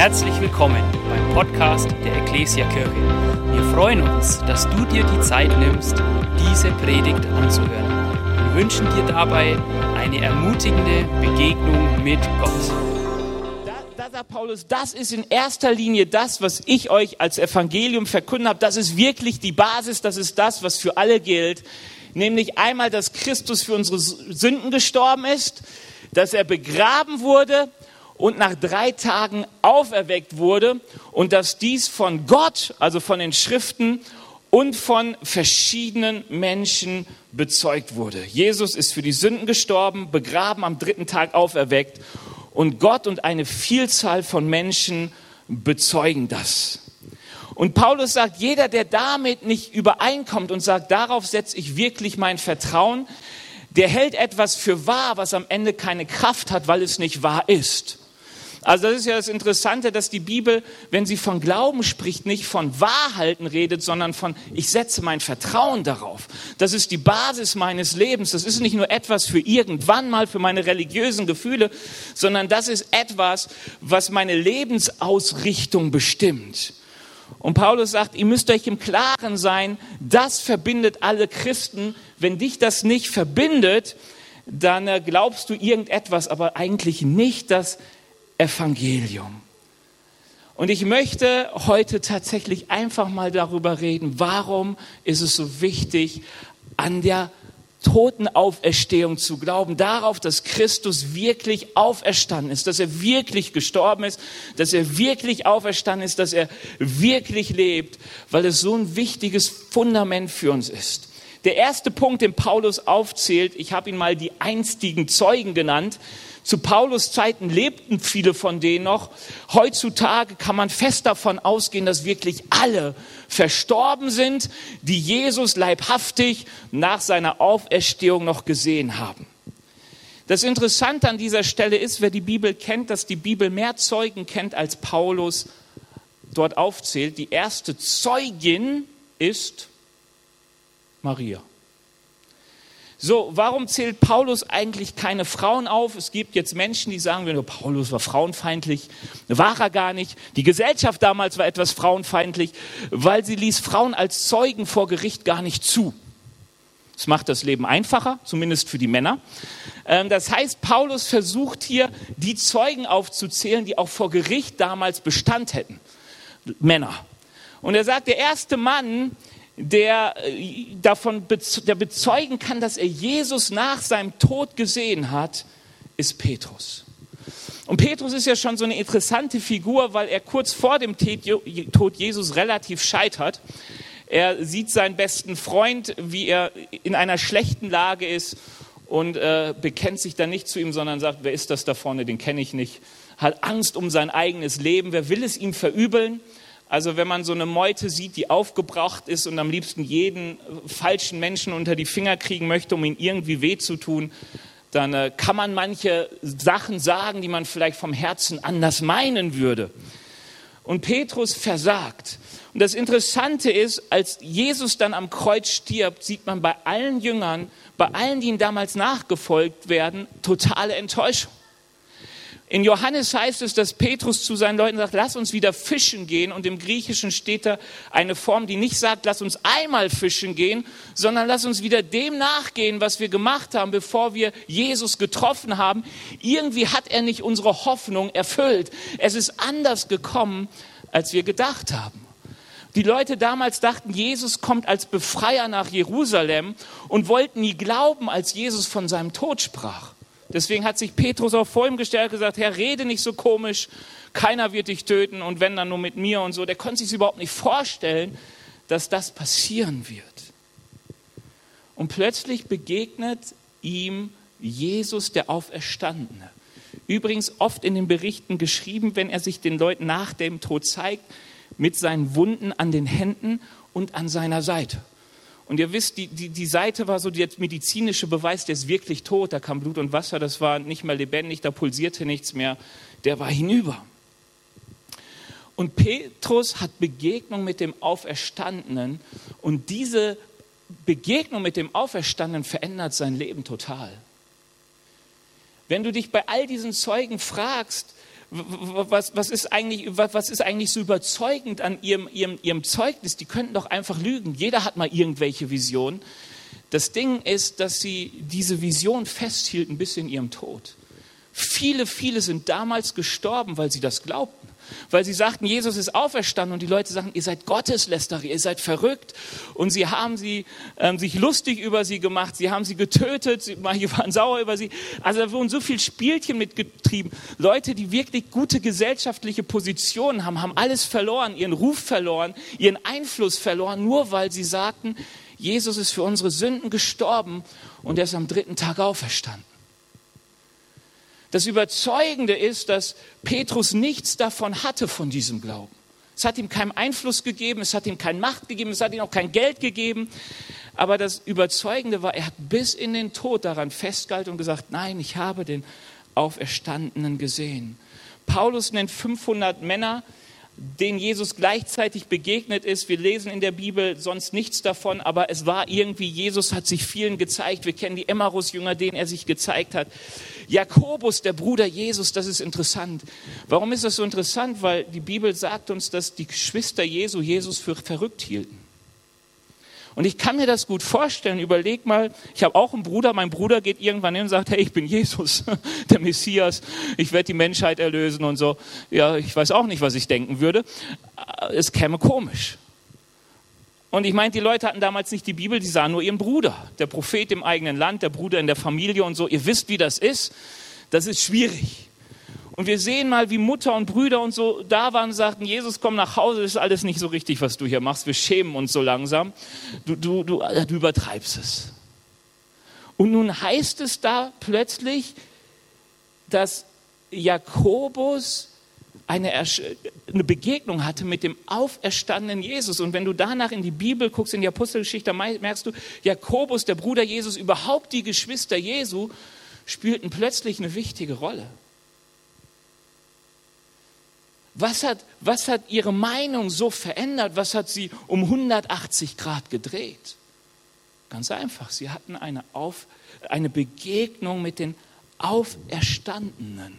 Herzlich willkommen beim Podcast der Ecclesia Kirche. Wir freuen uns, dass du dir die Zeit nimmst, diese Predigt anzuhören. Wir wünschen dir dabei eine ermutigende Begegnung mit Gott. Da, da Paulus, das ist in erster Linie das, was ich euch als Evangelium verkündet habe. Das ist wirklich die Basis, das ist das, was für alle gilt. Nämlich einmal, dass Christus für unsere Sünden gestorben ist, dass er begraben wurde und nach drei Tagen auferweckt wurde und dass dies von Gott, also von den Schriften und von verschiedenen Menschen bezeugt wurde. Jesus ist für die Sünden gestorben, begraben, am dritten Tag auferweckt und Gott und eine Vielzahl von Menschen bezeugen das. Und Paulus sagt, jeder, der damit nicht übereinkommt und sagt, darauf setze ich wirklich mein Vertrauen, der hält etwas für wahr, was am Ende keine Kraft hat, weil es nicht wahr ist. Also das ist ja das Interessante, dass die Bibel, wenn sie von Glauben spricht, nicht von Wahrhalten redet, sondern von, ich setze mein Vertrauen darauf. Das ist die Basis meines Lebens. Das ist nicht nur etwas für irgendwann mal, für meine religiösen Gefühle, sondern das ist etwas, was meine Lebensausrichtung bestimmt. Und Paulus sagt, ihr müsst euch im Klaren sein, das verbindet alle Christen. Wenn dich das nicht verbindet, dann äh, glaubst du irgendetwas, aber eigentlich nicht das Evangelium. Und ich möchte heute tatsächlich einfach mal darüber reden, warum ist es so wichtig, an der Totenauferstehung zu glauben, darauf, dass Christus wirklich auferstanden ist, dass er wirklich gestorben ist, dass er wirklich auferstanden ist, dass er wirklich lebt, weil es so ein wichtiges Fundament für uns ist. Der erste Punkt, den Paulus aufzählt, ich habe ihn mal die einstigen Zeugen genannt, zu Paulus Zeiten lebten viele von denen noch. Heutzutage kann man fest davon ausgehen, dass wirklich alle verstorben sind, die Jesus leibhaftig nach seiner Auferstehung noch gesehen haben. Das Interessante an dieser Stelle ist, wer die Bibel kennt, dass die Bibel mehr Zeugen kennt, als Paulus dort aufzählt. Die erste Zeugin ist Maria. So, warum zählt Paulus eigentlich keine Frauen auf? Es gibt jetzt Menschen, die sagen, wenn Paulus war frauenfeindlich, war er gar nicht. Die Gesellschaft damals war etwas frauenfeindlich, weil sie ließ Frauen als Zeugen vor Gericht gar nicht zu. Das macht das Leben einfacher, zumindest für die Männer. Ähm, das heißt, Paulus versucht hier, die Zeugen aufzuzählen, die auch vor Gericht damals Bestand hätten. Männer. Und er sagt, der erste Mann, der äh, davon der bezeugen kann, dass er Jesus nach seinem Tod gesehen hat, ist Petrus. Und Petrus ist ja schon so eine interessante Figur, weil er kurz vor dem Tod Jesus relativ scheitert. Er sieht seinen besten Freund, wie er in einer schlechten Lage ist und äh, bekennt sich dann nicht zu ihm, sondern sagt, wer ist das da vorne, den kenne ich nicht. Hat Angst um sein eigenes Leben, wer will es ihm verübeln? Also wenn man so eine Meute sieht, die aufgebracht ist und am liebsten jeden falschen Menschen unter die Finger kriegen möchte, um ihn irgendwie weh zu tun, dann äh, kann man manche Sachen sagen, die man vielleicht vom Herzen anders meinen würde. Und Petrus versagt. Und das Interessante ist, als Jesus dann am Kreuz stirbt, sieht man bei allen Jüngern, bei allen, die ihm damals nachgefolgt werden, totale Enttäuschung. In Johannes heißt es, dass Petrus zu seinen Leuten sagt, lass uns wieder fischen gehen. Und im Griechischen steht da eine Form, die nicht sagt, lass uns einmal fischen gehen, sondern lass uns wieder dem nachgehen, was wir gemacht haben, bevor wir Jesus getroffen haben. Irgendwie hat er nicht unsere Hoffnung erfüllt. Es ist anders gekommen, als wir gedacht haben. Die Leute damals dachten, Jesus kommt als Befreier nach Jerusalem und wollten nie glauben, als Jesus von seinem Tod sprach. Deswegen hat sich Petrus auch vor ihm gestellt gesagt, Herr, rede nicht so komisch, keiner wird dich töten und wenn dann nur mit mir und so. Der konnte sich überhaupt nicht vorstellen, dass das passieren wird. Und plötzlich begegnet ihm Jesus, der Auferstandene. Übrigens oft in den Berichten geschrieben, wenn er sich den Leuten nach dem Tod zeigt, mit seinen Wunden an den Händen und an seiner Seite. Und ihr wisst, die, die, die Seite war so der medizinische Beweis, der ist wirklich tot. Da kam Blut und Wasser, das war nicht mehr lebendig, da pulsierte nichts mehr. Der war hinüber. Und Petrus hat Begegnung mit dem Auferstandenen. Und diese Begegnung mit dem Auferstandenen verändert sein Leben total. Wenn du dich bei all diesen Zeugen fragst, was, was, ist eigentlich, was ist eigentlich so überzeugend an ihrem, ihrem, ihrem Zeugnis? Die könnten doch einfach lügen. Jeder hat mal irgendwelche Visionen. Das Ding ist, dass sie diese Vision festhielten bis in ihrem Tod. Viele, viele sind damals gestorben, weil sie das glaubten. Weil sie sagten, Jesus ist auferstanden und die Leute sagten, ihr seid Gotteslästerer, ihr seid verrückt. Und sie haben sie, ähm, sich lustig über sie gemacht, sie haben sie getötet, sie waren sauer über sie. Also da wurden so viel Spielchen mitgetrieben. Leute, die wirklich gute gesellschaftliche Positionen haben, haben alles verloren, ihren Ruf verloren, ihren Einfluss verloren, nur weil sie sagten, Jesus ist für unsere Sünden gestorben und er ist am dritten Tag auferstanden. Das Überzeugende ist, dass Petrus nichts davon hatte von diesem Glauben. Es hat ihm keinen Einfluss gegeben, es hat ihm keine Macht gegeben, es hat ihm auch kein Geld gegeben. Aber das Überzeugende war, er hat bis in den Tod daran festgehalten und gesagt, nein, ich habe den Auferstandenen gesehen. Paulus nennt 500 Männer, denen Jesus gleichzeitig begegnet ist. Wir lesen in der Bibel sonst nichts davon, aber es war irgendwie, Jesus hat sich vielen gezeigt. Wir kennen die Emmaus-Jünger, denen er sich gezeigt hat. Jakobus, der Bruder Jesus, das ist interessant. Warum ist das so interessant? Weil die Bibel sagt uns, dass die Geschwister Jesu Jesus für verrückt hielten. Und ich kann mir das gut vorstellen. Überleg mal, ich habe auch einen Bruder. Mein Bruder geht irgendwann hin und sagt, hey, ich bin Jesus, der Messias. Ich werde die Menschheit erlösen und so. Ja, ich weiß auch nicht, was ich denken würde. Es käme komisch. Und ich meine, die Leute hatten damals nicht die Bibel, die sahen nur ihren Bruder. Der Prophet im eigenen Land, der Bruder in der Familie und so. Ihr wisst, wie das ist. Das ist schwierig. Und wir sehen mal, wie Mutter und Brüder und so da waren und sagten, Jesus, komm nach Hause, das ist alles nicht so richtig, was du hier machst. Wir schämen uns so langsam. Du, du, du, du übertreibst es. Und nun heißt es da plötzlich, dass Jakobus eine, eine, Begegnung hatte mit dem auferstandenen Jesus. Und wenn du danach in die Bibel guckst, in die Apostelgeschichte, merkst du, Jakobus, der Bruder Jesus, überhaupt die Geschwister Jesu, spielten plötzlich eine wichtige Rolle. Was hat, was hat ihre Meinung so verändert? Was hat sie um 180 Grad gedreht? Ganz einfach, sie hatten eine, Auf, eine Begegnung mit den Auferstandenen.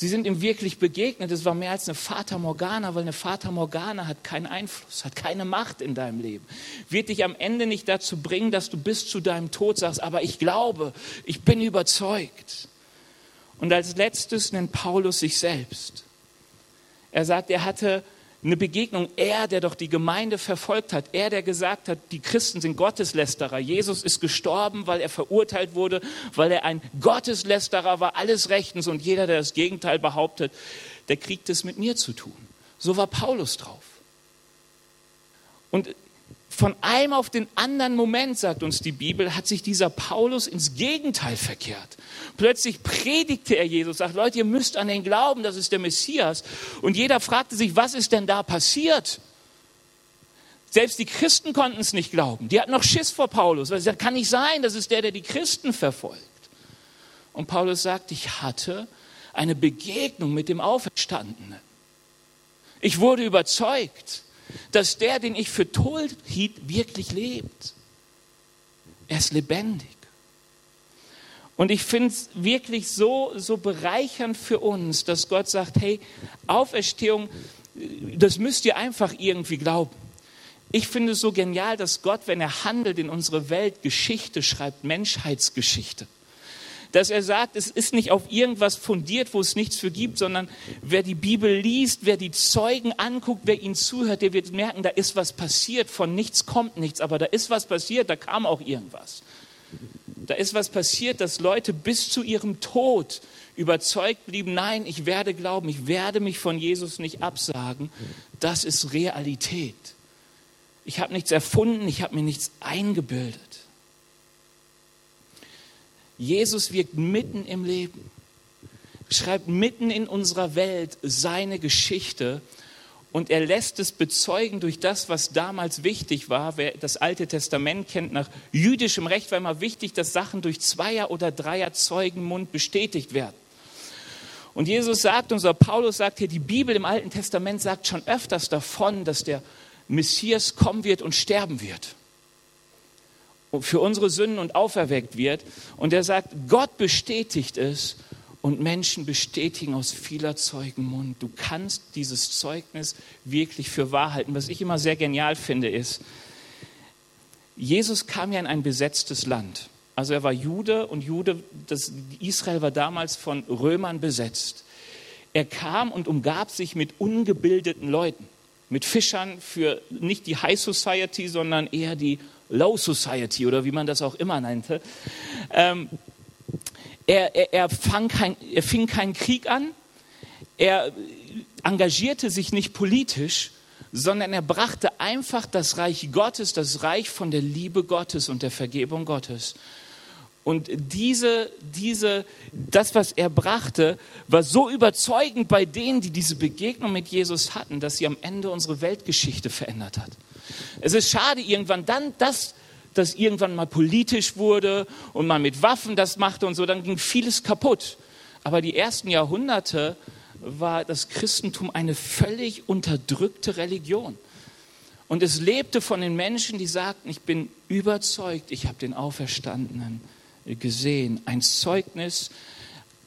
Sie sind ihm wirklich begegnet. Es war mehr als eine Fata Morgana, weil eine Fata Morgana hat keinen Einfluss, hat keine Macht in deinem Leben. Wird dich am Ende nicht dazu bringen, dass du bis zu deinem Tod sagst, aber ich glaube, ich bin überzeugt. Und als letztes nennt Paulus sich selbst. Er sagt, er hatte eine Begegnung, er, der doch die Gemeinde verfolgt hat, er, der gesagt hat, die Christen sind Gotteslästerer. Jesus ist gestorben, weil er verurteilt wurde, weil er ein Gotteslästerer war, alles rechtens. Und jeder, der das Gegenteil behauptet, der kriegt es mit mir zu tun. So war Paulus drauf. Und von einem auf den anderen Moment, sagt uns die Bibel, hat sich dieser Paulus ins Gegenteil verkehrt. Plötzlich predigte er Jesus, sagt, Leute, ihr müsst an den glauben, das ist der Messias. Und jeder fragte sich, was ist denn da passiert? Selbst die Christen konnten es nicht glauben. Die hatten noch Schiss vor Paulus, weil sie sagten, kann nicht sein, das ist der, der die Christen verfolgt. Und Paulus sagt, ich hatte eine Begegnung mit dem Auferstandenen. Ich wurde überzeugt dass der, den ich für tot hielt, wirklich lebt. Er ist lebendig. Und ich finde es wirklich so, so bereichernd für uns, dass Gott sagt, hey, Auferstehung, das müsst ihr einfach irgendwie glauben. Ich finde es so genial, dass Gott, wenn er handelt in unsere Welt, Geschichte schreibt, Menschheitsgeschichte dass er sagt, es ist nicht auf irgendwas fundiert, wo es nichts für gibt, sondern wer die Bibel liest, wer die Zeugen anguckt, wer ihnen zuhört, der wird merken, da ist was passiert, von nichts kommt nichts, aber da ist was passiert, da kam auch irgendwas. Da ist was passiert, dass Leute bis zu ihrem Tod überzeugt blieben, nein, ich werde glauben, ich werde mich von Jesus nicht absagen. Das ist Realität. Ich habe nichts erfunden, ich habe mir nichts eingebildet. Jesus wirkt mitten im Leben, schreibt mitten in unserer Welt seine Geschichte und er lässt es bezeugen durch das, was damals wichtig war. Wer das Alte Testament kennt, nach jüdischem Recht war immer wichtig, dass Sachen durch Zweier- oder Dreier-Zeugenmund bestätigt werden. Und Jesus sagt, unser Paulus sagt hier, die Bibel im Alten Testament sagt schon öfters davon, dass der Messias kommen wird und sterben wird für unsere Sünden und auferweckt wird. Und er sagt, Gott bestätigt es und Menschen bestätigen aus vieler Zeugen Mund. Du kannst dieses Zeugnis wirklich für wahr halten. Was ich immer sehr genial finde, ist, Jesus kam ja in ein besetztes Land. Also er war Jude und Jude, das, Israel war damals von Römern besetzt. Er kam und umgab sich mit ungebildeten Leuten, mit Fischern für nicht die High Society, sondern eher die Low Society oder wie man das auch immer nannte. Ähm, er, er, er, kein, er fing keinen Krieg an, er engagierte sich nicht politisch, sondern er brachte einfach das Reich Gottes, das Reich von der Liebe Gottes und der Vergebung Gottes. Und diese, diese, das, was er brachte, war so überzeugend bei denen, die diese Begegnung mit Jesus hatten, dass sie am Ende unsere Weltgeschichte verändert hat. Es ist schade, irgendwann dann das, das irgendwann mal politisch wurde und man mit Waffen das machte und so, dann ging vieles kaputt. Aber die ersten Jahrhunderte war das Christentum eine völlig unterdrückte Religion. Und es lebte von den Menschen, die sagten, ich bin überzeugt, ich habe den Auferstandenen gesehen. Ein Zeugnis,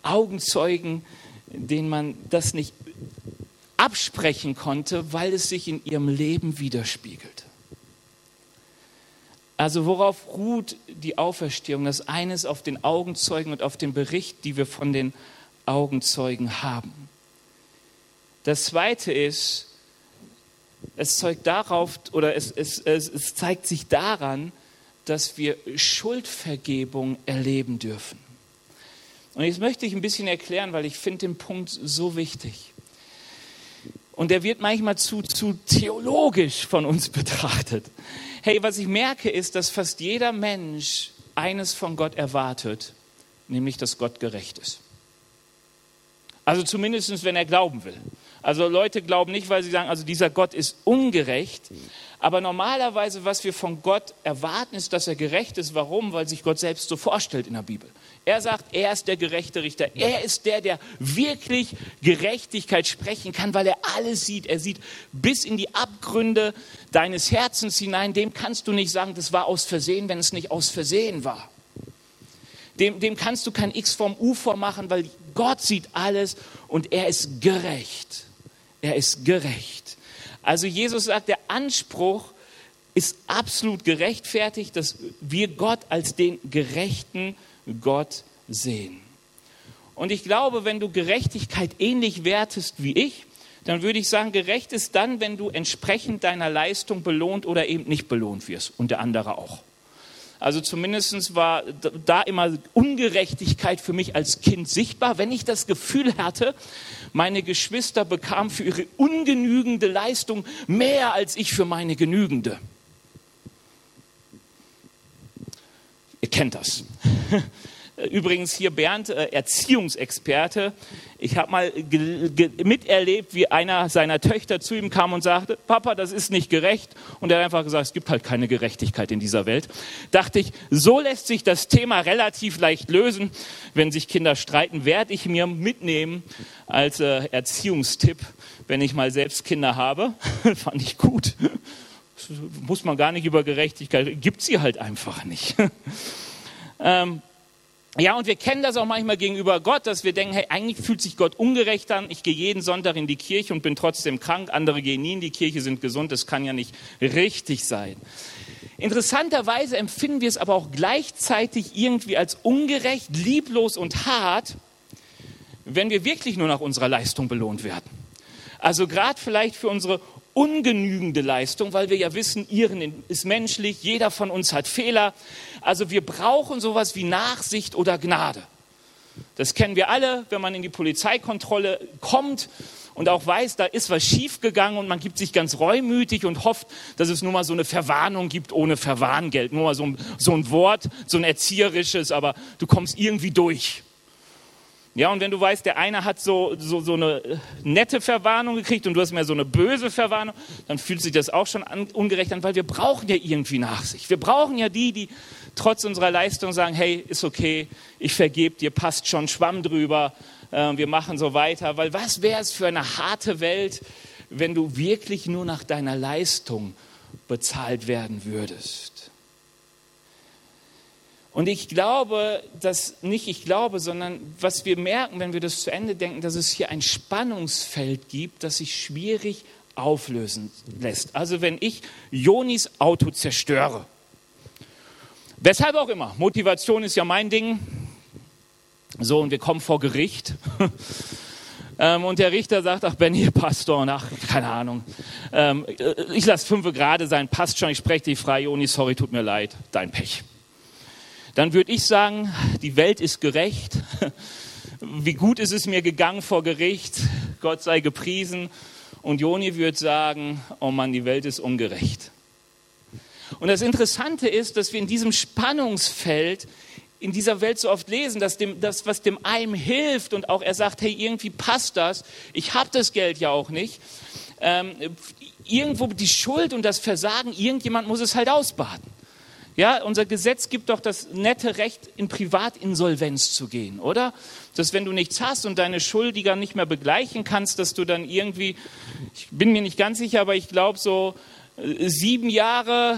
Augenzeugen, denen man das nicht absprechen konnte, weil es sich in ihrem Leben widerspiegelte. Also worauf ruht die Auferstehung? Das eine ist auf den Augenzeugen und auf den Bericht, die wir von den Augenzeugen haben. Das zweite ist, es zeugt darauf oder es, es, es, es zeigt sich daran, dass wir Schuldvergebung erleben dürfen. Und jetzt möchte ich ein bisschen erklären, weil ich finde den Punkt so wichtig. Und der wird manchmal zu, zu theologisch von uns betrachtet. Hey, was ich merke, ist, dass fast jeder Mensch eines von Gott erwartet, nämlich dass Gott gerecht ist. Also zumindest, wenn er glauben will. Also Leute glauben nicht, weil sie sagen, also dieser Gott ist ungerecht, aber normalerweise, was wir von Gott erwarten, ist, dass er gerecht ist. Warum? Weil sich Gott selbst so vorstellt in der Bibel. Er sagt, er ist der gerechte Richter. Er ist der, der wirklich Gerechtigkeit sprechen kann, weil er alles sieht. Er sieht bis in die Abgründe deines Herzens hinein. Dem kannst du nicht sagen, das war aus Versehen, wenn es nicht aus Versehen war. Dem, dem kannst du kein X vom U vormachen, weil Gott sieht alles und er ist gerecht. Er ist gerecht. Also Jesus sagt, der Anspruch ist absolut gerechtfertigt, dass wir Gott als den gerechten Gott sehen. Und ich glaube, wenn du Gerechtigkeit ähnlich wertest wie ich, dann würde ich sagen, gerecht ist dann, wenn du entsprechend deiner Leistung belohnt oder eben nicht belohnt wirst und der andere auch. Also zumindest war da immer Ungerechtigkeit für mich als Kind sichtbar, wenn ich das Gefühl hatte, meine Geschwister bekamen für ihre ungenügende Leistung mehr als ich für meine genügende. Ihr kennt das. Übrigens hier Bernd, äh, Erziehungsexperte. Ich habe mal miterlebt, wie einer seiner Töchter zu ihm kam und sagte, Papa, das ist nicht gerecht. Und er hat einfach gesagt, es gibt halt keine Gerechtigkeit in dieser Welt. Dachte ich, so lässt sich das Thema relativ leicht lösen. Wenn sich Kinder streiten, werde ich mir mitnehmen als äh, Erziehungstipp, wenn ich mal selbst Kinder habe. Fand ich gut. Muss man gar nicht über Gerechtigkeit, gibt sie halt einfach nicht. ähm, ja, und wir kennen das auch manchmal gegenüber Gott, dass wir denken, hey, eigentlich fühlt sich Gott ungerecht an. Ich gehe jeden Sonntag in die Kirche und bin trotzdem krank. Andere gehen nie in die Kirche, sind gesund. Das kann ja nicht richtig sein. Interessanterweise empfinden wir es aber auch gleichzeitig irgendwie als ungerecht, lieblos und hart, wenn wir wirklich nur nach unserer Leistung belohnt werden. Also gerade vielleicht für unsere ungenügende Leistung, weil wir ja wissen, Ihren ist menschlich, jeder von uns hat Fehler. Also wir brauchen sowas wie Nachsicht oder Gnade. Das kennen wir alle, wenn man in die Polizeikontrolle kommt und auch weiß, da ist was schiefgegangen und man gibt sich ganz reumütig und hofft, dass es nur mal so eine Verwarnung gibt ohne Verwarngeld. Nur mal so ein, so ein Wort, so ein erzieherisches, aber du kommst irgendwie durch. Ja, und wenn du weißt, der eine hat so, so, so eine äh, nette Verwarnung gekriegt und du hast mehr so eine böse Verwarnung, dann fühlt sich das auch schon an, ungerecht an, weil wir brauchen ja irgendwie Nachsicht. Wir brauchen ja die, die trotz unserer Leistung sagen, hey, ist okay, ich vergebe dir, passt schon, Schwamm drüber, äh, wir machen so weiter. Weil was wäre es für eine harte Welt, wenn du wirklich nur nach deiner Leistung bezahlt werden würdest? Und ich glaube, dass nicht ich glaube, sondern was wir merken, wenn wir das zu Ende denken, dass es hier ein Spannungsfeld gibt, das sich schwierig auflösen lässt. Also wenn ich Jonis Auto zerstöre, weshalb auch immer, Motivation ist ja mein Ding. So, und wir kommen vor Gericht. Ähm, und der Richter sagt, ach Benny, Pastor, ach, keine Ahnung. Ähm, ich lasse fünf gerade sein, passt schon, ich spreche dich frei, Joni, sorry, tut mir leid, dein Pech. Dann würde ich sagen, die Welt ist gerecht. Wie gut ist es mir gegangen vor Gericht, Gott sei gepriesen. Und Joni würde sagen, oh Mann, die Welt ist ungerecht. Und das Interessante ist, dass wir in diesem Spannungsfeld in dieser Welt so oft lesen, dass dem, das, was dem einen hilft und auch er sagt, hey, irgendwie passt das, ich habe das Geld ja auch nicht. Ähm, irgendwo die Schuld und das Versagen, irgendjemand muss es halt ausbaden. Ja, unser Gesetz gibt doch das nette Recht, in Privatinsolvenz zu gehen, oder? Dass wenn du nichts hast und deine Schuldiger nicht mehr begleichen kannst, dass du dann irgendwie, ich bin mir nicht ganz sicher, aber ich glaube so äh, sieben Jahre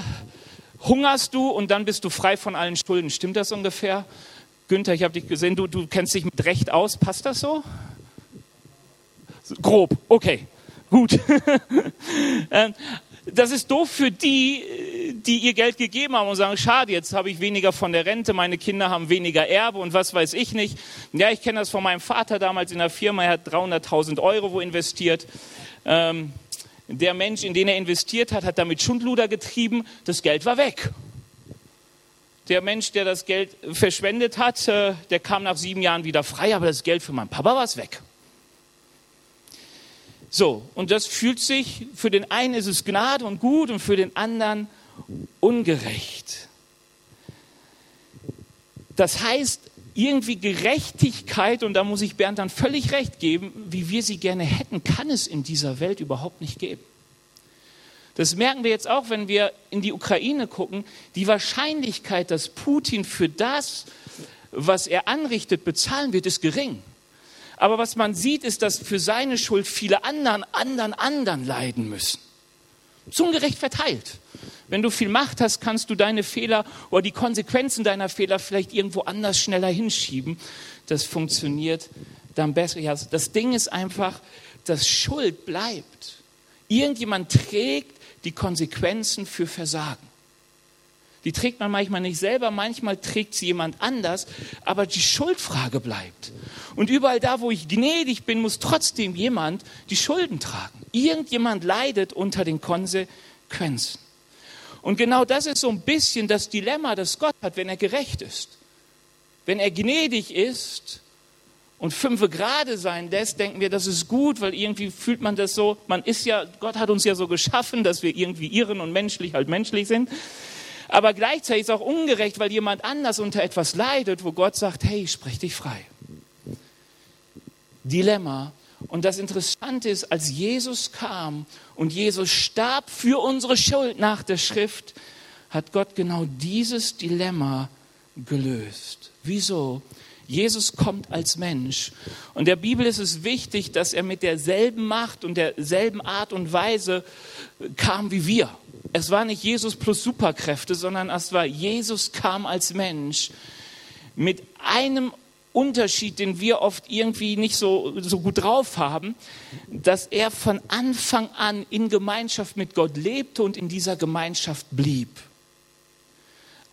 hungerst du und dann bist du frei von allen Schulden. Stimmt das ungefähr? Günther, ich habe dich gesehen, du, du kennst dich mit Recht aus. Passt das so? Grob, okay, gut. Ähm, das ist doof für die, die ihr Geld gegeben haben und sagen, schade, jetzt habe ich weniger von der Rente, meine Kinder haben weniger Erbe und was weiß ich nicht. Ja, ich kenne das von meinem Vater damals in der Firma, er hat 300.000 Euro wo investiert. Ähm, der Mensch, in den er investiert hat, hat damit Schundluder getrieben, das Geld war weg. Der Mensch, der das Geld verschwendet hat, äh, der kam nach sieben Jahren wieder frei, aber das Geld für meinen Papa war es weg. So, und das fühlt sich, für den einen ist es Gnade und gut und für den anderen ungerecht. Das heißt, irgendwie Gerechtigkeit, und da muss ich Bernd dann völlig recht geben, wie wir sie gerne hätten, kann es in dieser Welt überhaupt nicht geben. Das merken wir jetzt auch, wenn wir in die Ukraine gucken. Die Wahrscheinlichkeit, dass Putin für das, was er anrichtet, bezahlen wird, ist gering. Aber was man sieht, ist, dass für seine Schuld viele anderen, anderen, anderen leiden müssen. Ungerecht verteilt. Wenn du viel Macht hast, kannst du deine Fehler oder die Konsequenzen deiner Fehler vielleicht irgendwo anders schneller hinschieben. Das funktioniert dann besser. Ja, das Ding ist einfach, dass Schuld bleibt. Irgendjemand trägt die Konsequenzen für Versagen. Die trägt man manchmal nicht selber, manchmal trägt sie jemand anders, aber die Schuldfrage bleibt. Und überall da, wo ich gnädig bin, muss trotzdem jemand die Schulden tragen. Irgendjemand leidet unter den Konsequenzen. Und genau das ist so ein bisschen das Dilemma, das Gott hat, wenn er gerecht ist. Wenn er gnädig ist und fünfe gerade sein lässt, denken wir, das ist gut, weil irgendwie fühlt man das so, man ist ja, Gott hat uns ja so geschaffen, dass wir irgendwie irren und menschlich halt menschlich sind. Aber gleichzeitig ist es auch ungerecht, weil jemand anders unter etwas leidet, wo Gott sagt, hey, sprich dich frei. Dilemma, und das Interessante ist, als Jesus kam und Jesus starb für unsere Schuld nach der Schrift, hat Gott genau dieses Dilemma gelöst. Wieso? Jesus kommt als Mensch. Und der Bibel ist es wichtig, dass er mit derselben Macht und derselben Art und Weise kam wie wir. Es war nicht Jesus plus Superkräfte, sondern es war Jesus kam als Mensch mit einem Unterschied, den wir oft irgendwie nicht so, so gut drauf haben, dass er von Anfang an in Gemeinschaft mit Gott lebte und in dieser Gemeinschaft blieb.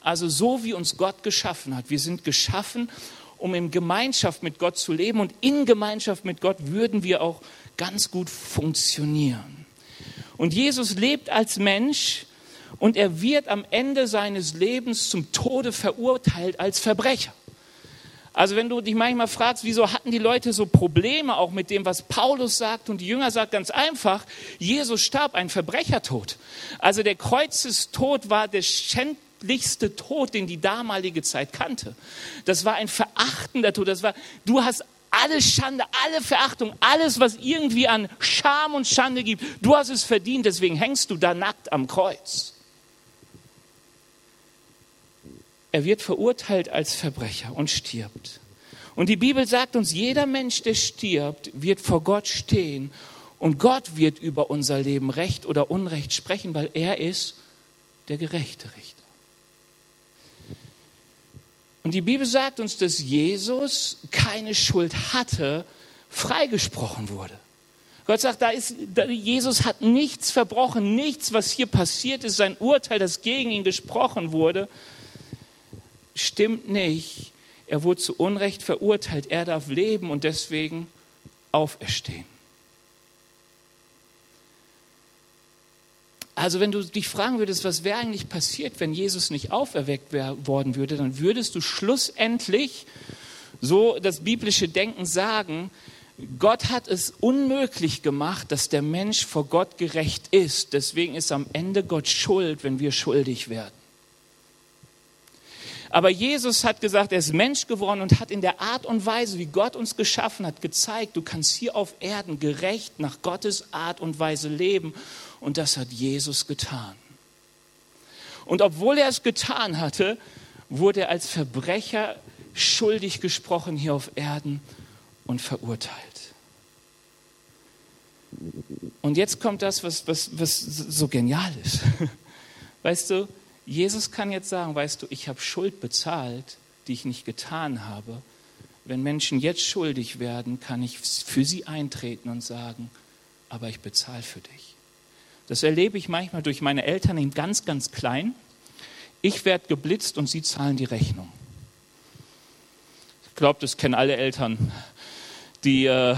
Also so wie uns Gott geschaffen hat. Wir sind geschaffen, um in Gemeinschaft mit Gott zu leben und in Gemeinschaft mit Gott würden wir auch ganz gut funktionieren. Und Jesus lebt als Mensch und er wird am Ende seines Lebens zum Tode verurteilt als Verbrecher. Also wenn du dich manchmal fragst, wieso hatten die Leute so Probleme auch mit dem, was Paulus sagt und die Jünger sagt, ganz einfach, Jesus starb ein Verbrechertod. Also der Kreuzestod war der schändlichste Tod, den die damalige Zeit kannte. Das war ein verachtender Tod. Das war, du hast alle Schande, alle Verachtung, alles, was irgendwie an Scham und Schande gibt, du hast es verdient, deswegen hängst du da nackt am Kreuz. Er wird verurteilt als Verbrecher und stirbt. Und die Bibel sagt uns, jeder Mensch, der stirbt, wird vor Gott stehen und Gott wird über unser Leben Recht oder Unrecht sprechen, weil er ist der gerechte Richter. Und die Bibel sagt uns, dass Jesus keine Schuld hatte, freigesprochen wurde. Gott sagt, da ist, da, Jesus hat nichts verbrochen, nichts, was hier passiert ist, sein Urteil, das gegen ihn gesprochen wurde, stimmt nicht. Er wurde zu Unrecht verurteilt, er darf leben und deswegen auferstehen. Also wenn du dich fragen würdest, was wäre eigentlich passiert, wenn Jesus nicht auferweckt worden würde, dann würdest du schlussendlich, so das biblische Denken sagen, Gott hat es unmöglich gemacht, dass der Mensch vor Gott gerecht ist. Deswegen ist am Ende Gott schuld, wenn wir schuldig werden. Aber Jesus hat gesagt, er ist Mensch geworden und hat in der Art und Weise, wie Gott uns geschaffen hat, gezeigt, du kannst hier auf Erden gerecht nach Gottes Art und Weise leben. Und das hat Jesus getan. Und obwohl er es getan hatte, wurde er als Verbrecher schuldig gesprochen hier auf Erden und verurteilt. Und jetzt kommt das, was, was, was so genial ist. Weißt du, Jesus kann jetzt sagen, weißt du, ich habe Schuld bezahlt, die ich nicht getan habe. Wenn Menschen jetzt schuldig werden, kann ich für sie eintreten und sagen, aber ich bezahle für dich. Das erlebe ich manchmal durch meine Eltern in ganz, ganz klein. Ich werde geblitzt und sie zahlen die Rechnung. Ich glaube, das kennen alle Eltern die äh,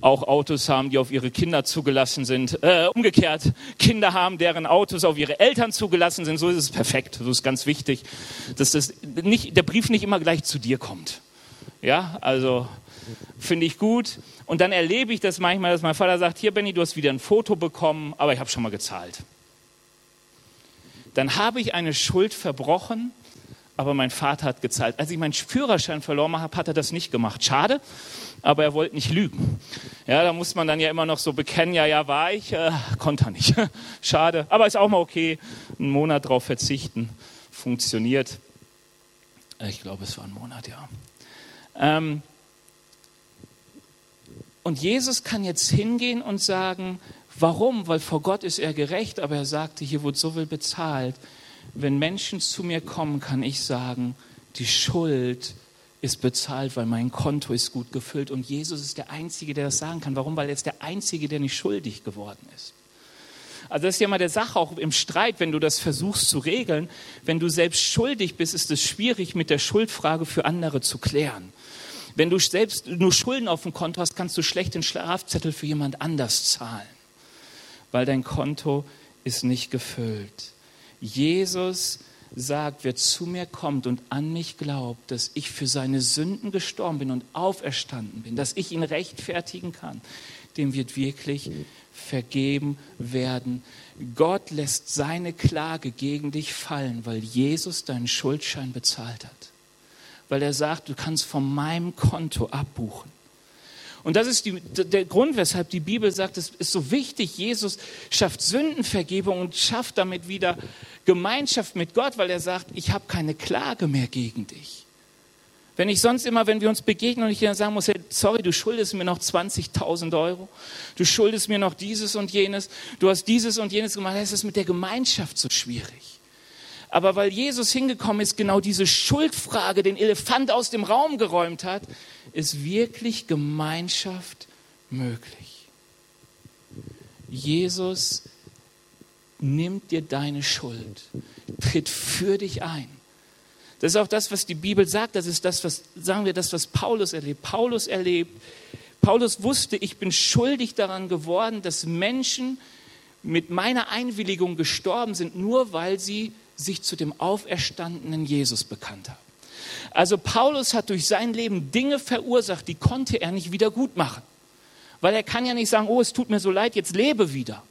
auch Autos haben, die auf ihre Kinder zugelassen sind. Äh, umgekehrt, Kinder haben, deren Autos auf ihre Eltern zugelassen sind. So ist es perfekt. So ist ganz wichtig, dass das nicht, der Brief nicht immer gleich zu dir kommt. Ja, also finde ich gut. Und dann erlebe ich das manchmal, dass mein Vater sagt, hier Benny, du hast wieder ein Foto bekommen, aber ich habe schon mal gezahlt. Dann habe ich eine Schuld verbrochen, aber mein Vater hat gezahlt. Als ich meinen Führerschein verloren habe, hat er das nicht gemacht. Schade, aber er wollte nicht lügen. Ja, da muss man dann ja immer noch so bekennen, ja, ja, war ich, äh, konnte er nicht. Schade, aber ist auch mal okay, einen Monat drauf verzichten, funktioniert. Ich glaube, es war ein Monat, ja. Ähm, und Jesus kann jetzt hingehen und sagen, warum? Weil vor Gott ist er gerecht, aber er sagte, hier wurde so viel bezahlt. Wenn Menschen zu mir kommen, kann ich sagen, die Schuld ist bezahlt, weil mein Konto ist gut gefüllt. Und Jesus ist der Einzige, der das sagen kann. Warum? Weil er ist der Einzige, der nicht schuldig geworden ist. Also das ist ja mal der Sache auch im Streit, wenn du das versuchst zu regeln. Wenn du selbst schuldig bist, ist es schwierig, mit der Schuldfrage für andere zu klären. Wenn du selbst nur Schulden auf dem Konto hast, kannst du schlecht den Strafzettel für jemand anders zahlen, weil dein Konto ist nicht gefüllt. Jesus sagt, wer zu mir kommt und an mich glaubt, dass ich für seine Sünden gestorben bin und auferstanden bin, dass ich ihn rechtfertigen kann, dem wird wirklich vergeben werden. Gott lässt seine Klage gegen dich fallen, weil Jesus deinen Schuldschein bezahlt hat. Weil er sagt, du kannst von meinem Konto abbuchen. Und das ist die, der Grund, weshalb die Bibel sagt, es ist so wichtig, Jesus schafft Sündenvergebung und schafft damit wieder Gemeinschaft mit Gott, weil er sagt, ich habe keine Klage mehr gegen dich. Wenn ich sonst immer, wenn wir uns begegnen und ich dann sagen muss, hey, sorry, du schuldest mir noch 20.000 Euro, du schuldest mir noch dieses und jenes, du hast dieses und jenes gemacht, dann ist es mit der Gemeinschaft so schwierig. Aber weil Jesus hingekommen ist, genau diese Schuldfrage, den Elefant aus dem Raum geräumt hat, ist wirklich Gemeinschaft möglich. Jesus nimmt dir deine Schuld, tritt für dich ein. Das ist auch das, was die Bibel sagt. Das ist das, was, sagen wir, das, was Paulus erlebt. Paulus erlebt, Paulus wusste, ich bin schuldig daran geworden, dass Menschen mit meiner Einwilligung gestorben sind, nur weil sie sich zu dem auferstandenen Jesus bekannt haben. Also Paulus hat durch sein Leben Dinge verursacht, die konnte er nicht wieder gut machen. Weil er kann ja nicht sagen, oh, es tut mir so leid, jetzt lebe wieder.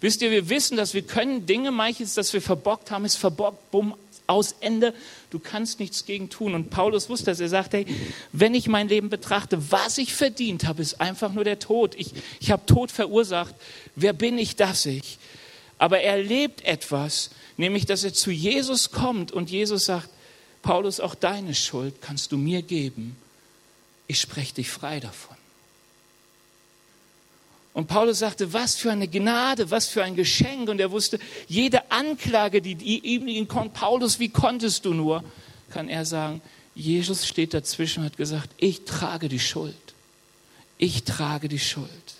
Wisst ihr, wir wissen, dass wir können Dinge, manches, das wir verbockt haben, ist verbockt, bumm, aus Ende. Du kannst nichts gegen tun. Und Paulus wusste das. Er sagte, hey, wenn ich mein Leben betrachte, was ich verdient habe, ist einfach nur der Tod. Ich, ich habe Tod verursacht. Wer bin ich, dass ich? Aber er lebt etwas, nämlich, dass er zu Jesus kommt und Jesus sagt, Paulus, auch deine Schuld kannst du mir geben. Ich spreche dich frei davon. Und Paulus sagte, was für eine Gnade, was für ein Geschenk. Und er wusste, jede Anklage, die ihm kommt, Paulus, wie konntest du nur, kann er sagen, Jesus steht dazwischen und hat gesagt, ich trage die Schuld. Ich trage die Schuld.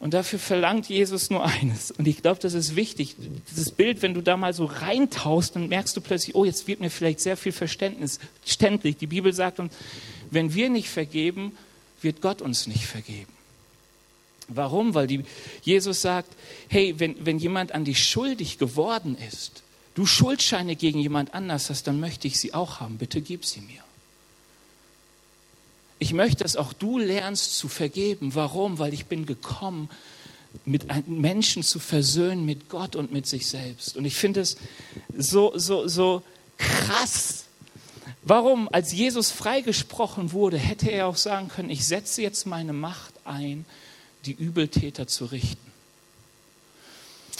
Und dafür verlangt Jesus nur eines. Und ich glaube, das ist wichtig. Dieses Bild, wenn du da mal so reintauchst, dann merkst du plötzlich, oh, jetzt wird mir vielleicht sehr viel Verständnis ständlich. Die Bibel sagt uns, wenn wir nicht vergeben, wird Gott uns nicht vergeben. Warum? Weil die, Jesus sagt, hey, wenn, wenn jemand an dich schuldig geworden ist, du Schuldscheine gegen jemand anders hast, dann möchte ich sie auch haben. Bitte gib sie mir. Ich möchte, dass auch du lernst zu vergeben. Warum? Weil ich bin gekommen, mit Menschen zu versöhnen mit Gott und mit sich selbst. Und ich finde es so, so, so krass. Warum? Als Jesus freigesprochen wurde, hätte er auch sagen können, ich setze jetzt meine Macht ein, die Übeltäter zu richten.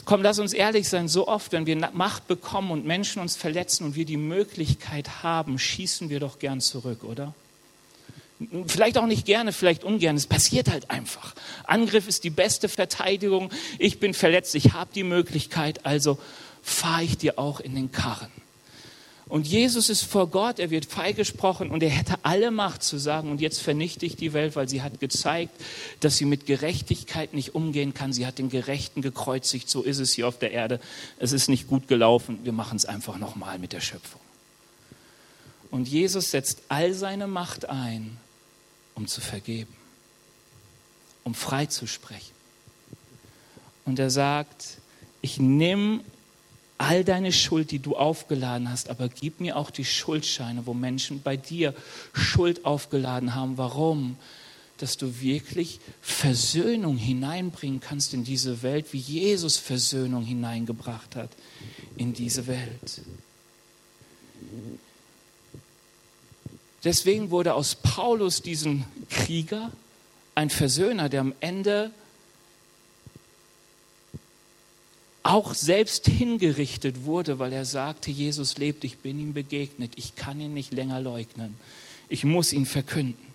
Komm, lass uns ehrlich sein, so oft, wenn wir Macht bekommen und Menschen uns verletzen und wir die Möglichkeit haben, schießen wir doch gern zurück, oder? Vielleicht auch nicht gerne, vielleicht ungern. Es passiert halt einfach. Angriff ist die beste Verteidigung. Ich bin verletzt, ich habe die Möglichkeit, also fahre ich dir auch in den Karren. Und Jesus ist vor Gott, er wird freigesprochen und er hätte alle Macht zu sagen, und jetzt vernichte ich die Welt, weil sie hat gezeigt, dass sie mit Gerechtigkeit nicht umgehen kann. Sie hat den Gerechten gekreuzigt, so ist es hier auf der Erde. Es ist nicht gut gelaufen, wir machen es einfach nochmal mit der Schöpfung. Und Jesus setzt all seine Macht ein, um zu vergeben, um frei zu sprechen. Und er sagt, ich nehme all deine Schuld, die du aufgeladen hast, aber gib mir auch die Schuldscheine, wo Menschen bei dir Schuld aufgeladen haben. Warum? Dass du wirklich Versöhnung hineinbringen kannst in diese Welt, wie Jesus Versöhnung hineingebracht hat in diese Welt. Deswegen wurde aus Paulus diesem Krieger ein Versöhner, der am Ende auch selbst hingerichtet wurde, weil er sagte, Jesus lebt, ich bin ihm begegnet, ich kann ihn nicht länger leugnen, ich muss ihn verkünden.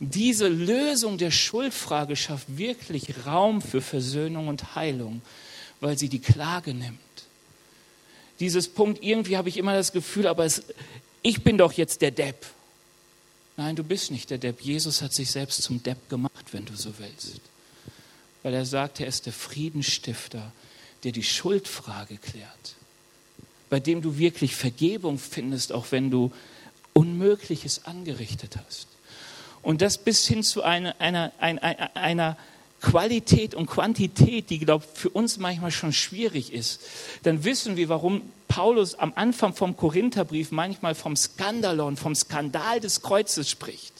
Diese Lösung der Schuldfrage schafft wirklich Raum für Versöhnung und Heilung, weil sie die Klage nimmt. Dieses Punkt, irgendwie habe ich immer das Gefühl, aber es, ich bin doch jetzt der Depp. Nein, du bist nicht der Depp. Jesus hat sich selbst zum Depp gemacht, wenn du so willst. Weil er sagt, er ist der Friedensstifter, der die Schuldfrage klärt. Bei dem du wirklich Vergebung findest, auch wenn du Unmögliches angerichtet hast. Und das bis hin zu einer, einer, einer, einer Qualität und Quantität, die, glaube ich, für uns manchmal schon schwierig ist, dann wissen wir, warum Paulus am Anfang vom Korintherbrief manchmal vom Skandalon, vom Skandal des Kreuzes spricht.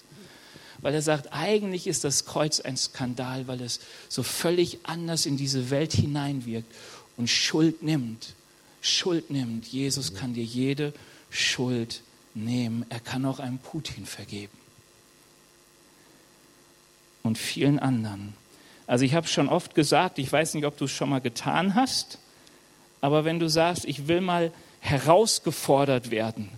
Weil er sagt, eigentlich ist das Kreuz ein Skandal, weil es so völlig anders in diese Welt hineinwirkt und Schuld nimmt. Schuld nimmt. Jesus kann dir jede Schuld nehmen. Er kann auch einem Putin vergeben. Und vielen anderen. Also ich habe schon oft gesagt, ich weiß nicht, ob du es schon mal getan hast, aber wenn du sagst, ich will mal herausgefordert werden,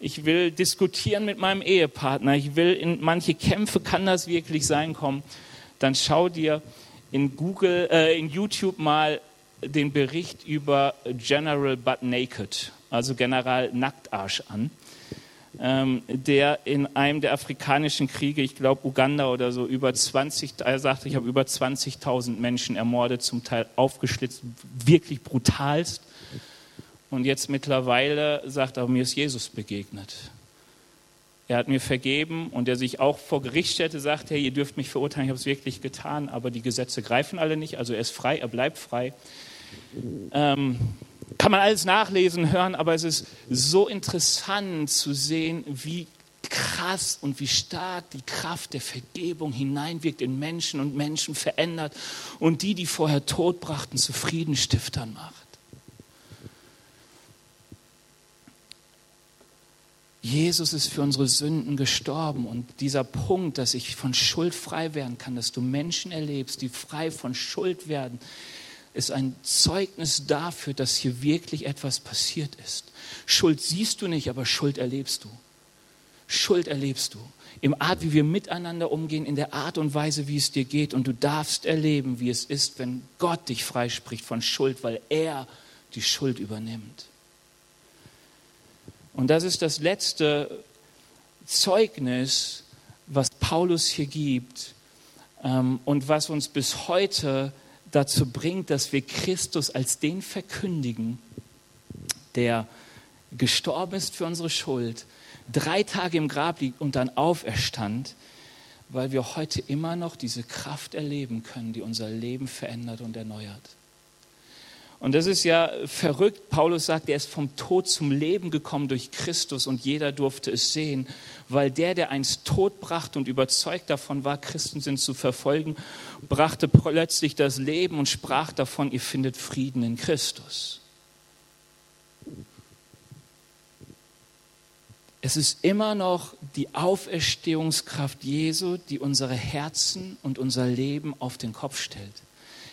ich will diskutieren mit meinem Ehepartner, ich will in manche Kämpfe, kann das wirklich sein, kommen, dann schau dir in Google, äh, in YouTube mal den Bericht über General Butt Naked, also General Nacktarsch an ähm, der in einem der afrikanischen Kriege, ich glaube Uganda oder so, über 20, er sagte, ich habe über 20.000 Menschen ermordet, zum Teil aufgeschlitzt, wirklich brutalst. Und jetzt mittlerweile sagt er, mir ist Jesus begegnet. Er hat mir vergeben und er sich auch vor Gericht stellte, sagt, hey, ihr dürft mich verurteilen, ich habe es wirklich getan, aber die Gesetze greifen alle nicht, also er ist frei, er bleibt frei. Ähm, kann man alles nachlesen, hören, aber es ist so interessant zu sehen, wie krass und wie stark die Kraft der Vergebung hineinwirkt in Menschen und Menschen verändert und die, die vorher Tod brachten, zu Friedenstiftern macht. Jesus ist für unsere Sünden gestorben und dieser Punkt, dass ich von Schuld frei werden kann, dass du Menschen erlebst, die frei von Schuld werden, ist ein Zeugnis dafür, dass hier wirklich etwas passiert ist. Schuld siehst du nicht, aber Schuld erlebst du. Schuld erlebst du. Im Art, wie wir miteinander umgehen, in der Art und Weise, wie es dir geht. Und du darfst erleben, wie es ist, wenn Gott dich freispricht von Schuld, weil er die Schuld übernimmt. Und das ist das letzte Zeugnis, was Paulus hier gibt ähm, und was uns bis heute dazu bringt, dass wir Christus als den verkündigen, der gestorben ist für unsere Schuld, drei Tage im Grab liegt und dann auferstand, weil wir heute immer noch diese Kraft erleben können, die unser Leben verändert und erneuert. Und das ist ja verrückt. Paulus sagt, er ist vom Tod zum Leben gekommen durch Christus und jeder durfte es sehen, weil der, der einst Tod brachte und überzeugt davon war, Christen sind zu verfolgen, brachte plötzlich das Leben und sprach davon, ihr findet Frieden in Christus. Es ist immer noch die Auferstehungskraft Jesu, die unsere Herzen und unser Leben auf den Kopf stellt.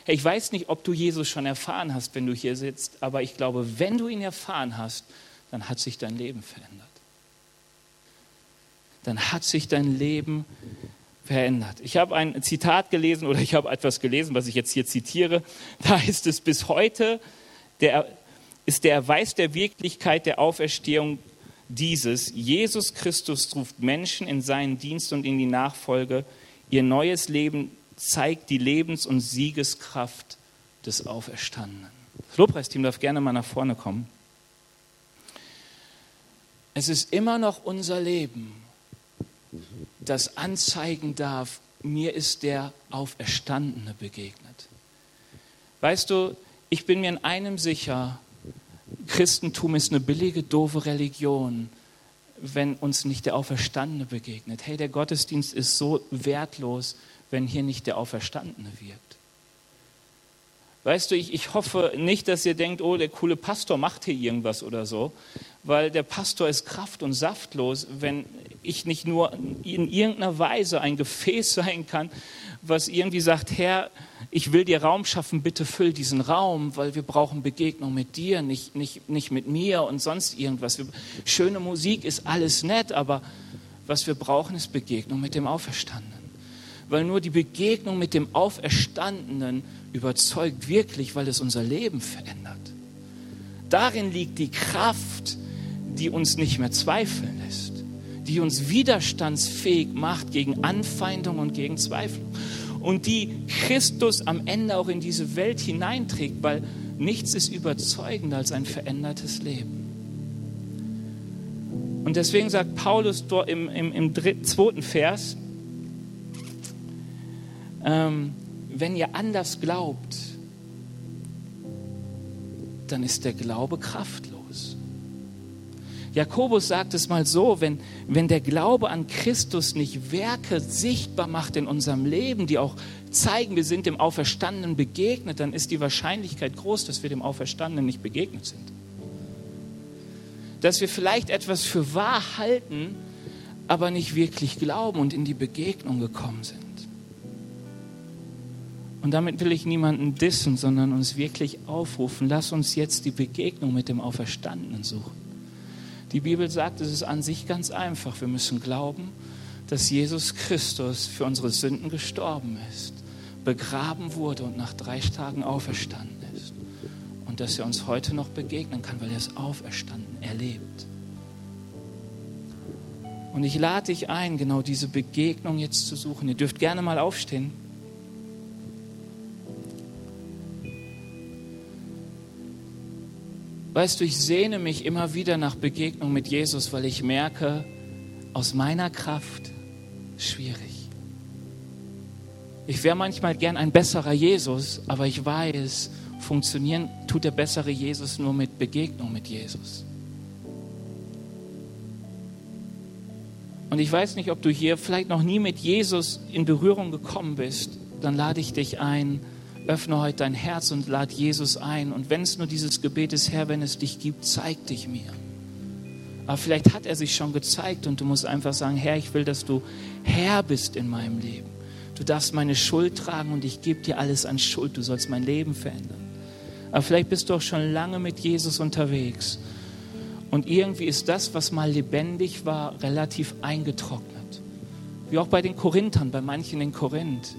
Ich weiß nicht, ob du Jesus schon erfahren hast, wenn du hier sitzt, aber ich glaube, wenn du ihn erfahren hast, dann hat sich dein Leben verändert. Dann hat sich dein Leben verändert. Ich habe ein Zitat gelesen oder ich habe etwas gelesen, was ich jetzt hier zitiere. Da ist es bis heute, der, ist der Erweis der Wirklichkeit der Auferstehung dieses. Jesus Christus ruft Menschen in seinen Dienst und in die Nachfolge, ihr neues Leben zeigt die Lebens- und Siegeskraft des Auferstandenen. Das Lobpreisteam darf gerne mal nach vorne kommen. Es ist immer noch unser Leben, das anzeigen darf, mir ist der Auferstandene begegnet. Weißt du, ich bin mir in einem sicher, Christentum ist eine billige, doofe Religion, wenn uns nicht der Auferstandene begegnet. Hey, der Gottesdienst ist so wertlos, wenn hier nicht der Auferstandene wirkt. Weißt du, ich, ich hoffe nicht, dass ihr denkt, oh, der coole Pastor macht hier irgendwas oder so, weil der Pastor ist kraft- und saftlos, wenn ich nicht nur in irgendeiner Weise ein Gefäß sein kann, was irgendwie sagt, Herr, ich will dir Raum schaffen, bitte füll diesen Raum, weil wir brauchen Begegnung mit dir, nicht, nicht, nicht mit mir und sonst irgendwas. Schöne Musik ist alles nett, aber was wir brauchen, ist Begegnung mit dem Auferstandenen weil nur die Begegnung mit dem Auferstandenen überzeugt wirklich, weil es unser Leben verändert. Darin liegt die Kraft, die uns nicht mehr zweifeln lässt, die uns widerstandsfähig macht gegen Anfeindung und gegen Zweifel und die Christus am Ende auch in diese Welt hineinträgt, weil nichts ist überzeugender als ein verändertes Leben. Und deswegen sagt Paulus im, im, im dritten, zweiten Vers, ähm, wenn ihr anders glaubt, dann ist der Glaube kraftlos. Jakobus sagt es mal so, wenn, wenn der Glaube an Christus nicht Werke sichtbar macht in unserem Leben, die auch zeigen, wir sind dem Auferstandenen begegnet, dann ist die Wahrscheinlichkeit groß, dass wir dem Auferstandenen nicht begegnet sind. Dass wir vielleicht etwas für wahr halten, aber nicht wirklich glauben und in die Begegnung gekommen sind. Und damit will ich niemanden dissen, sondern uns wirklich aufrufen, lass uns jetzt die Begegnung mit dem Auferstandenen suchen. Die Bibel sagt, es ist an sich ganz einfach. Wir müssen glauben, dass Jesus Christus für unsere Sünden gestorben ist, begraben wurde und nach drei Tagen auferstanden ist. Und dass er uns heute noch begegnen kann, weil er es auferstanden erlebt. Und ich lade dich ein, genau diese Begegnung jetzt zu suchen. Ihr dürft gerne mal aufstehen. Weißt du, ich sehne mich immer wieder nach Begegnung mit Jesus, weil ich merke, aus meiner Kraft schwierig. Ich wäre manchmal gern ein besserer Jesus, aber ich weiß, funktionieren tut der bessere Jesus nur mit Begegnung mit Jesus. Und ich weiß nicht, ob du hier vielleicht noch nie mit Jesus in Berührung gekommen bist, dann lade ich dich ein, öffne heute dein Herz und lad Jesus ein. Und wenn es nur dieses Gebet ist, Herr, wenn es dich gibt, zeig dich mir. Aber vielleicht hat er sich schon gezeigt und du musst einfach sagen, Herr, ich will, dass du Herr bist in meinem Leben. Du darfst meine Schuld tragen und ich gebe dir alles an Schuld. Du sollst mein Leben verändern. Aber vielleicht bist du auch schon lange mit Jesus unterwegs. Und irgendwie ist das, was mal lebendig war, relativ eingetrocknet. Wie auch bei den Korinthern, bei manchen in Korinth,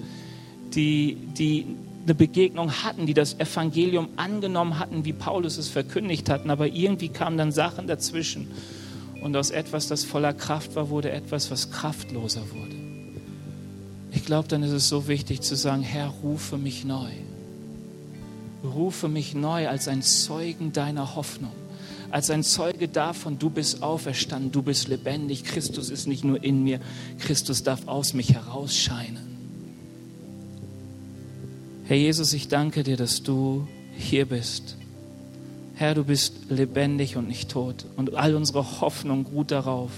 die, die eine Begegnung hatten, die das Evangelium angenommen hatten, wie Paulus es verkündigt hatten, aber irgendwie kamen dann Sachen dazwischen Und aus etwas, das voller Kraft war, wurde etwas, was kraftloser wurde. Ich glaube, dann ist es so wichtig zu sagen, Herr, rufe mich neu. Rufe mich neu als ein Zeugen deiner Hoffnung, als ein Zeuge davon, du bist auferstanden, du bist lebendig, Christus ist nicht nur in mir, Christus darf aus mich herausscheinen. Herr Jesus, ich danke dir, dass du hier bist. Herr, du bist lebendig und nicht tot. Und all unsere Hoffnung ruht darauf,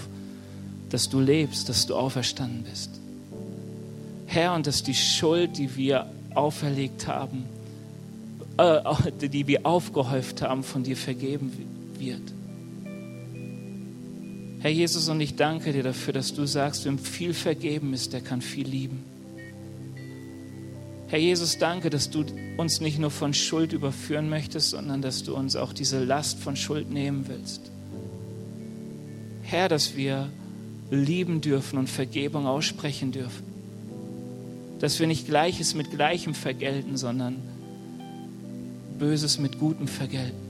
dass du lebst, dass du auferstanden bist. Herr, und dass die Schuld, die wir auferlegt haben, äh, die wir aufgehäuft haben, von dir vergeben wird. Herr Jesus, und ich danke dir dafür, dass du sagst, wem viel vergeben ist, der kann viel lieben. Herr Jesus, danke, dass du uns nicht nur von Schuld überführen möchtest, sondern dass du uns auch diese Last von Schuld nehmen willst. Herr, dass wir lieben dürfen und Vergebung aussprechen dürfen. Dass wir nicht Gleiches mit Gleichem vergelten, sondern Böses mit Gutem vergelten.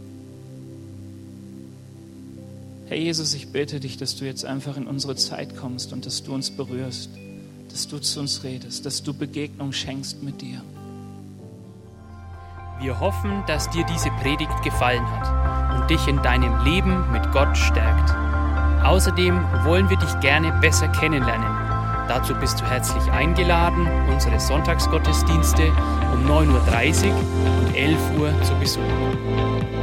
Herr Jesus, ich bitte dich, dass du jetzt einfach in unsere Zeit kommst und dass du uns berührst dass du zu uns redest, dass du Begegnung schenkst mit dir. Wir hoffen, dass dir diese Predigt gefallen hat und dich in deinem Leben mit Gott stärkt. Außerdem wollen wir dich gerne besser kennenlernen. Dazu bist du herzlich eingeladen, unsere Sonntagsgottesdienste um 9.30 Uhr und 11 Uhr zu besuchen.